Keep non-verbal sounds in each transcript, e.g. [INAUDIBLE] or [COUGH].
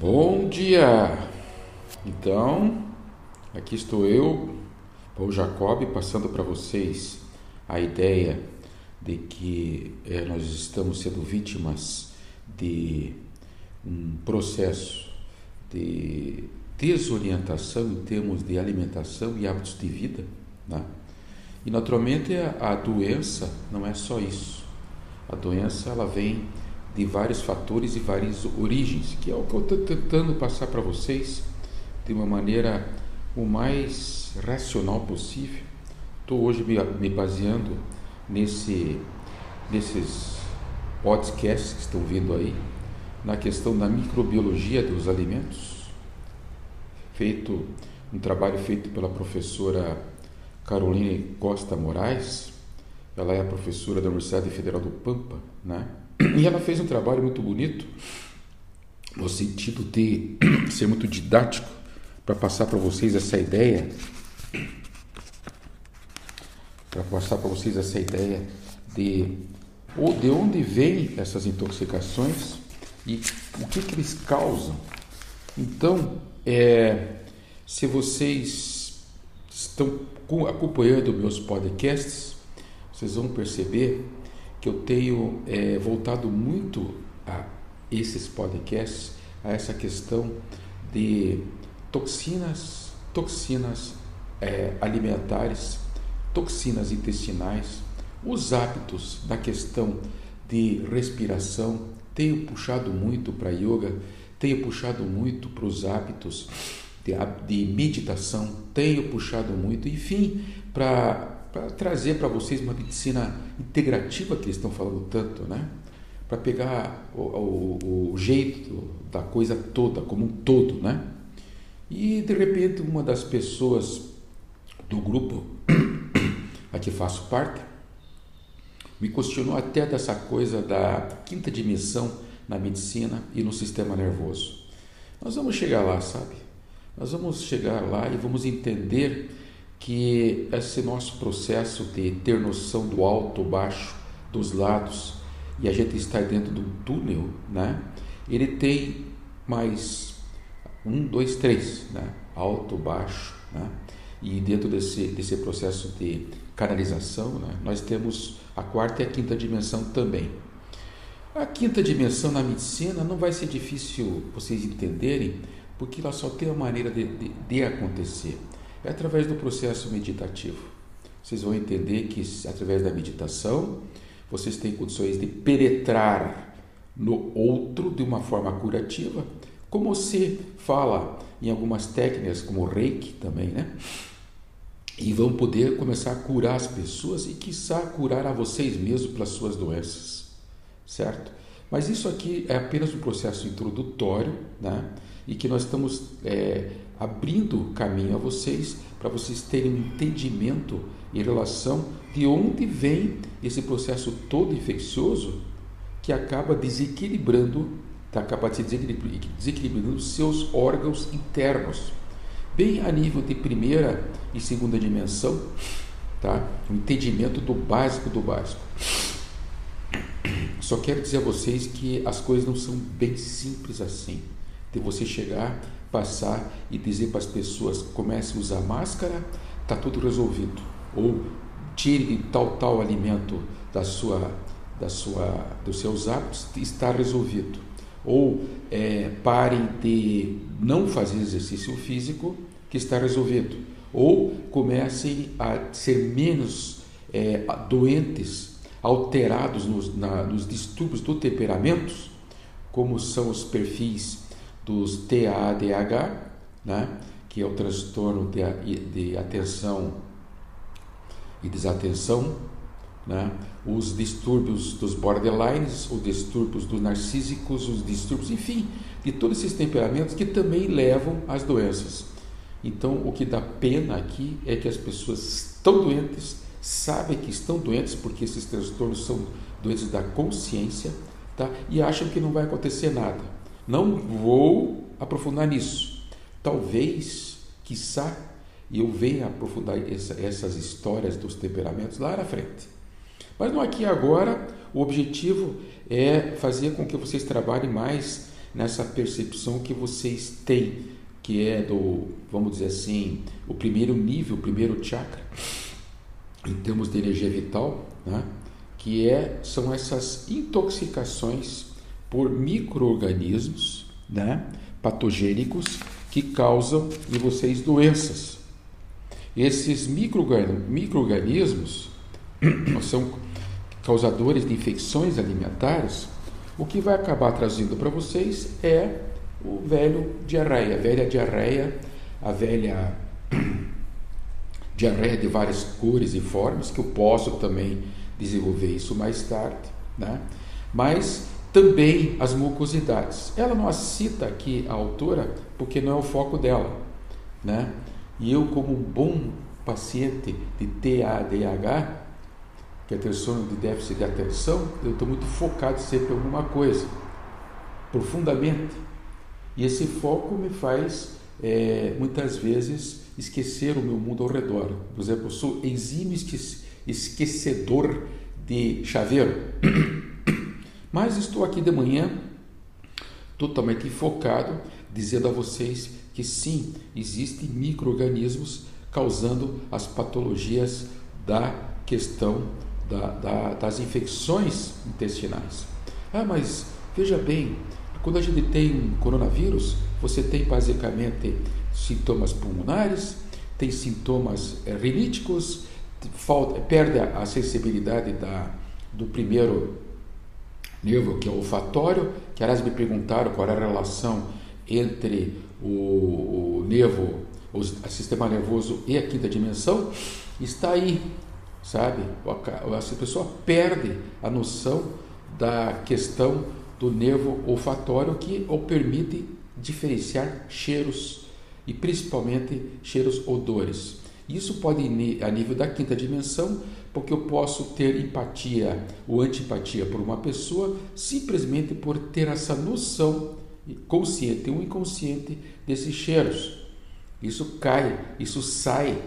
Bom dia! Então, aqui estou eu, Paul Jacob, passando para vocês a ideia de que é, nós estamos sendo vítimas de um processo de desorientação em termos de alimentação e hábitos de vida. Né? E naturalmente a, a doença não é só isso. A doença ela vem de vários fatores e várias origens, que é o que eu estou tentando passar para vocês de uma maneira o mais racional possível. Estou hoje me, baseando nesse, nesses podcasts que estão vindo aí, na questão da microbiologia dos alimentos, feito um trabalho feito pela professora Caroline Costa Moraes, ela é professora da Universidade Federal do Pampa, né? E ela fez um trabalho muito bonito, no sentido de [CLEARS THROAT] ser muito didático, para passar para vocês essa ideia, para passar para vocês essa ideia de, de onde vêm essas intoxicações e o que, que eles causam. Então, é, se vocês estão acompanhando meus podcasts, vocês vão perceber que eu tenho é, voltado muito a esses podcasts, a essa questão de toxinas, toxinas é, alimentares, toxinas intestinais, os hábitos da questão de respiração. Tenho puxado muito para yoga, tenho puxado muito para os hábitos de, de meditação, tenho puxado muito, enfim, para para trazer para vocês uma medicina integrativa que eles estão falando tanto, né? Para pegar o, o, o, jeito da coisa toda, como um todo, né? E de repente uma das pessoas do grupo [COUGHS] a que faço parte me questionou até dessa coisa da quinta dimensão na medicina e no sistema nervoso. Nós vamos chegar lá, sabe? Nós vamos chegar lá e vamos entender que esse nosso processo de ter noção do alto, baixo, dos lados e a gente estar dentro do túnel, né? Ele tem mais um, dois, três, né? Alto, baixo, né? E dentro desse, desse processo de canalização, né? nós temos a quarta e a quinta dimensão também. A quinta dimensão na medicina não vai ser difícil vocês entenderem, porque ela só tem uma maneira de, de, de acontecer é através do processo meditativo. Vocês vão entender que através da meditação vocês têm condições de penetrar no outro de uma forma curativa, como se fala em algumas técnicas, como reiki também, né? E vão poder começar a curar as pessoas e, quiçá, curar a vocês mesmos pelas suas doenças, certo? Mas isso aqui é apenas um processo introdutório, né? E que nós estamos é, abrindo caminho a vocês para vocês terem um entendimento em relação de onde vem esse processo todo infeccioso que acaba desequilibrando, tá, acaba desequilibrando seus órgãos internos, bem a nível de primeira e segunda dimensão, tá? O entendimento do básico do básico. Só quero dizer a vocês que as coisas não são bem simples assim. De você chegar passar e dizer para as pessoas comece a usar máscara, está tudo resolvido. Ou tire tal tal alimento da sua, da sua, dos seus hábitos, está resolvido. Ou é, parem de não fazer exercício físico, que está resolvido. Ou comecem a ser menos é, doentes, alterados nos, na, nos distúrbios do temperamento, como são os perfis dos TADH, né, que é o transtorno de, de atenção e desatenção, né, os distúrbios dos borderlines, os distúrbios dos narcísicos, os distúrbios, enfim, de todos esses temperamentos que também levam às doenças. Então, o que dá pena aqui é que as pessoas estão doentes, sabem que estão doentes porque esses transtornos são doenças da consciência, tá? E acham que não vai acontecer nada. Não vou aprofundar nisso. Talvez, quiçá, eu venha aprofundar essa, essas histórias dos temperamentos lá na frente. Mas no aqui agora, o objetivo é fazer com que vocês trabalhem mais nessa percepção que vocês têm, que é do, vamos dizer assim, o primeiro nível, o primeiro chakra, em termos de energia vital, né? que é, são essas intoxicações por micro-organismos né? patogênicos que causam em vocês doenças. Esses micro-organismos [CLEARS THROAT] são causadores de infecções alimentares, o que vai acabar trazendo para vocês é o velho diarreia, a velha diarreia, a velha [CLEARS THROAT] diarreia de várias cores e formas, que eu posso também desenvolver isso mais tarde, né? mas também as mucosidades. Ela não cita aqui a autora porque não é o foco dela, né? E eu como um bom paciente de TADH, que é transtorno de déficit de atenção, eu estou muito focado sempre em alguma coisa, profundamente. E esse foco me faz, é, muitas vezes, esquecer o meu mundo ao redor. Por exemplo, eu sou exímio esquecedor de chaveiro. [CLEARS THROAT] Mas estou aqui de manhã totalmente focado, dizendo a vocês que sim, existem micro-organismos causando as patologias da questão da, da, das infecções intestinais. Ah, mas veja bem, quando a gente tem coronavírus, você tem basicamente sintomas pulmonares, tem sintomas é, perde a sensibilidade da, do primeiro nervo, que é olfatório, que aliás me perguntaram qual era a relação entre o, o nervo, o, sistema nervoso e a quinta dimensão, está aí, sabe? A pessoa perde a noção da questão do nervo olfatório que o permite diferenciar cheiros e principalmente cheiros odores. Isso pode ir a nível da quinta dimensão, porque eu posso ter empatia ou antipatia por uma pessoa simplesmente por ter essa noção consciente ou inconsciente desses cheiros. Isso cai, isso sai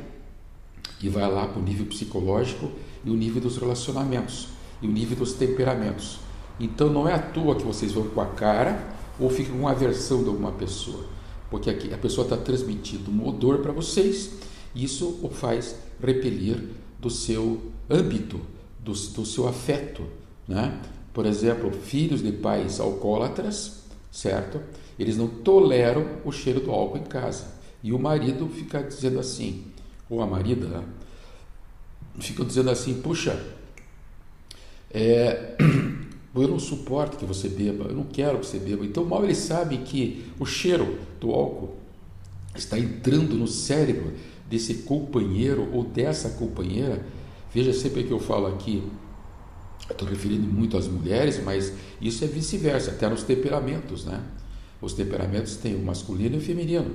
e vai lá para o nível psicológico e o nível dos relacionamentos e o nível dos temperamentos. Então não é à toa que vocês vão com a cara ou ficam com aversão de alguma pessoa, porque a pessoa está transmitindo um odor para vocês isso o faz repelir do seu âmbito, do, do seu afeto. Né? Por exemplo, filhos de pais alcoólatras, certo? Eles não toleram o cheiro do álcool em casa. E o marido fica dizendo assim, ou a marida, né? fica dizendo assim: puxa, é, [CLEARS THROAT] eu não suporto que você beba, eu não quero que você beba. Então, mal ele sabe que o cheiro do álcool está entrando no cérebro desse companheiro ou dessa companheira. Veja sempre que eu falo aqui, estou referindo muito às mulheres, mas isso é vice-versa, até nos temperamentos, né? Os temperamentos têm o masculino e o feminino.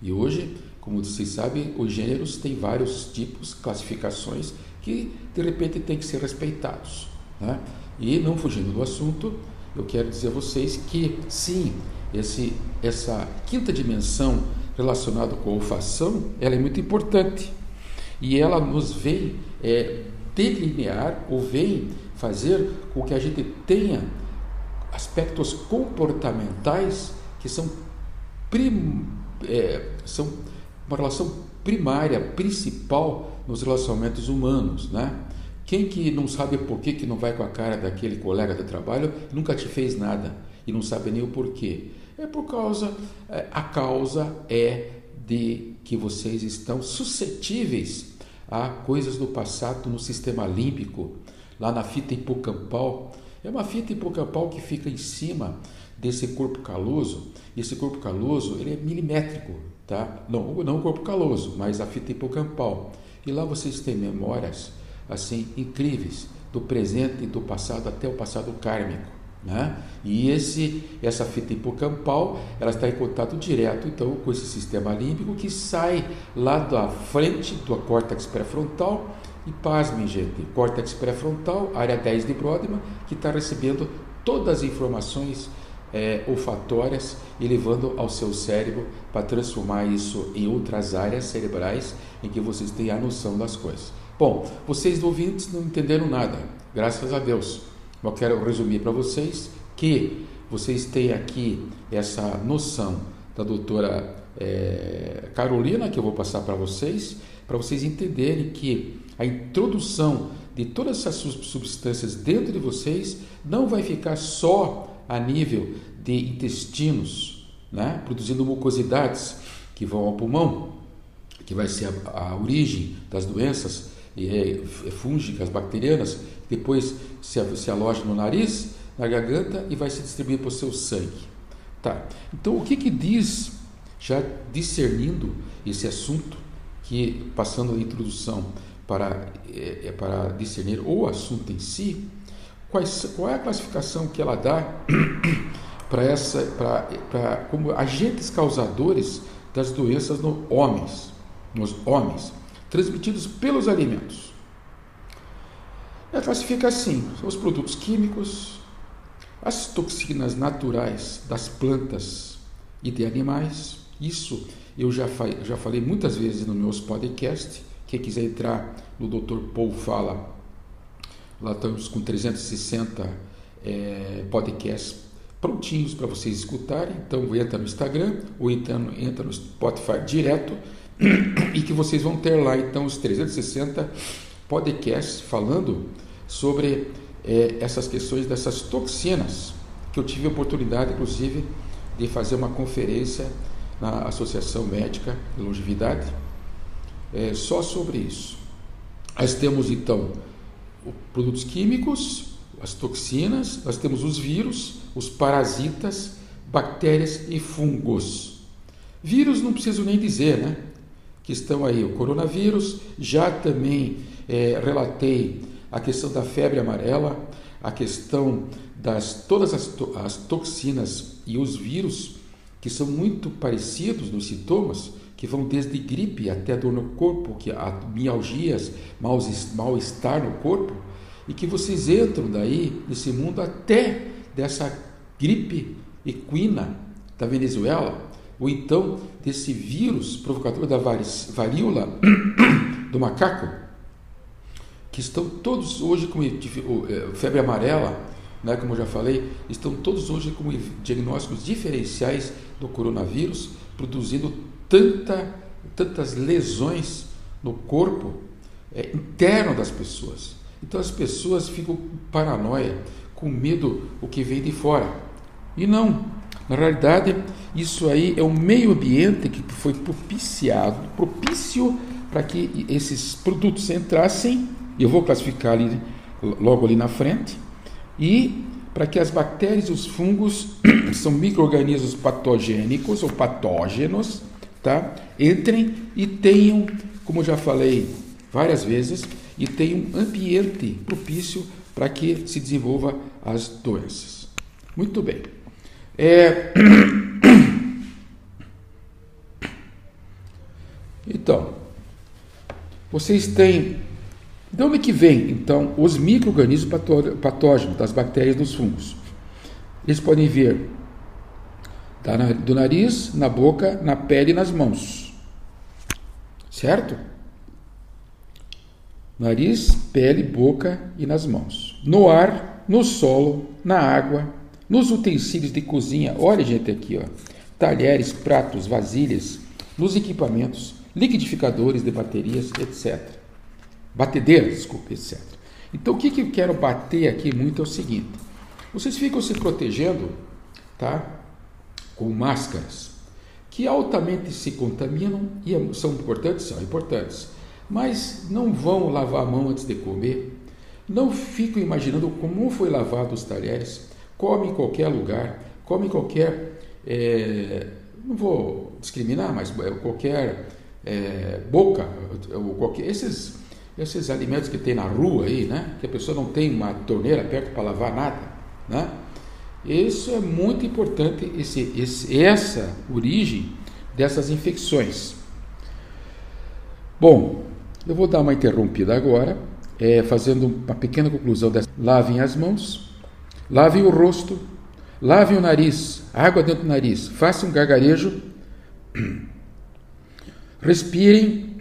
E hoje, como vocês sabem, os gêneros têm vários tipos, classificações que de repente têm que ser respeitados. Né? E não fugindo do assunto, eu quero dizer a vocês que sim, esse, essa quinta dimensão relacionado com olfação, ela é muito importante. E ela nos vem é, delinear ou vem fazer com que a gente tenha aspectos comportamentais que são, prim, é, são uma relação primária, principal nos relacionamentos humanos, né? Quem que não sabe por que, que não vai com a cara daquele colega de trabalho nunca te fez nada e não sabe nem o porquê? É por causa, é, a causa é de que vocês estão suscetíveis a coisas do passado no sistema límbico, lá na fita hipocampal. É uma fita hipocampal que fica em cima desse corpo caloso. Esse corpo caloso ele é milimétrico, tá? Não, não o corpo caloso, mas a fita hipocampal. E lá vocês têm memórias assim incríveis do presente e do passado até o passado kármico. Né? E esse, essa fita hipocampal ela está em contato direto então com esse sistema límbico que sai lá da frente do córtex pré-frontal e pasmem gente, córtex pré-frontal, área 10 de Brodmann, que está recebendo todas as informações é, olfatórias e levando ao seu cérebro para transformar isso em outras áreas cerebrais em que vocês têm a noção das coisas. Bom, vocês ouvintes não entenderam nada, graças a Deus. Eu quero resumir para vocês que vocês têm aqui essa noção da doutora é, Carolina, que eu vou passar para vocês, para vocês entenderem que a introdução de todas essas substâncias dentro de vocês não vai ficar só a nível de intestinos, né? produzindo mucosidades que vão ao pulmão, que vai ser a, a origem das doenças é, fúngicas, bacterianas, depois se, se aloja no nariz, na garganta e vai se distribuir para o seu sangue. Tá. Então, o que, que diz, já discernindo esse assunto, que passando a introdução para, é, é para discernir o assunto em si, quais, qual é a classificação que ela dá [COUGHS] para essa, para, para, como agentes causadores das doenças nos homens, nos homens, transmitidos pelos alimentos. Ela classifica assim: são os produtos químicos, as toxinas naturais das plantas e de animais. Isso eu já, já falei muitas vezes nos meus podcasts. Quem quiser entrar no Dr. Paul Fala, lá estamos com 360 é, podcasts prontinhos para vocês escutarem. Então entra no Instagram ou então entra no Spotify direto [CLEARS THROAT] e que vocês vão ter lá então os 360 podcasts falando sobre é, essas questões dessas toxinas que eu tive a oportunidade inclusive de fazer uma conferência na Associação Médica de Longevidade é, só sobre isso. Nós temos então produtos químicos, as toxinas, nós temos os vírus, os parasitas, bactérias e fungos. Vírus não preciso nem dizer, né? Que estão aí. O coronavírus, já também é, relatei a questão da febre amarela, a questão das todas as, to, as toxinas e os vírus que são muito parecidos nos sintomas, que vão desde gripe até dor no corpo, que há mialgias, mal-estar no corpo, e que vocês entram daí nesse mundo até dessa gripe equina da Venezuela, ou então desse vírus provocador da varíola [CLEARS THROAT] do macaco, que estão todos hoje com é, febre amarela, né, como eu já falei, estão todos hoje com diagnósticos diferenciais do coronavírus, produzindo tanta, tantas lesões no corpo é, interno das pessoas. Então as pessoas ficam paranoia, com medo o que vem de fora. E não, na realidade, isso aí é um meio ambiente que foi propiciado, propício para que esses produtos entrassem, eu vou classificar ali logo ali na frente, e para que as bactérias e os fungos [CLEARS THROAT] são micro-organismos patogênicos ou patógenos, tá? Entrem e tenham, como já falei várias vezes, e tenham ambiente propício para que se desenvolva as doenças. Muito bem. É... [CLEARS THROAT] Então, vocês têm. De onde que vem, então, os micro-organismos patógenos das bactérias dos fungos? Eles podem vir do nariz, na boca, na pele e nas mãos. Certo? Nariz, pele, boca e nas mãos. No ar, no solo, na água, nos utensílios de cozinha. Olha, gente, aqui, ó. Talheres, pratos, vasilhas, nos equipamentos, liquidificadores de baterias, etc. Batedeiras, desculpe, etc. Então, o que, que eu quero bater aqui muito é o seguinte: vocês ficam se protegendo, tá? Com máscaras que altamente se contaminam e é, são importantes, são importantes mas não vão lavar a mão antes de comer, não ficam imaginando como foi lavado os talheres, come em qualquer lugar, come em qualquer, é, não vou discriminar, mas é, qualquer é, boca, ou qualquer, esses, esses alimentos que tem na rua aí, né, que a pessoa não tem uma torneira perto para lavar nada, né, isso é muito importante, esse, esse, essa origem dessas infecções. Bom, eu vou dar uma interrompida agora, é, fazendo uma pequena conclusão dessa. Lavem as mãos, lavem o rosto, lavem o nariz, água dentro do nariz, façam um gargarejo, [CLEARS THROAT] respirem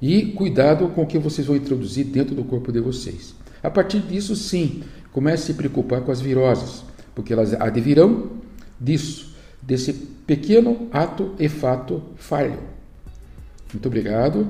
e cuidado com o que vocês vão introduzir dentro do corpo de vocês. A partir disso, sim, comece a se preocupar com as viroses, porque elas advirão disso, desse pequeno ato e fato falho. Muito obrigado.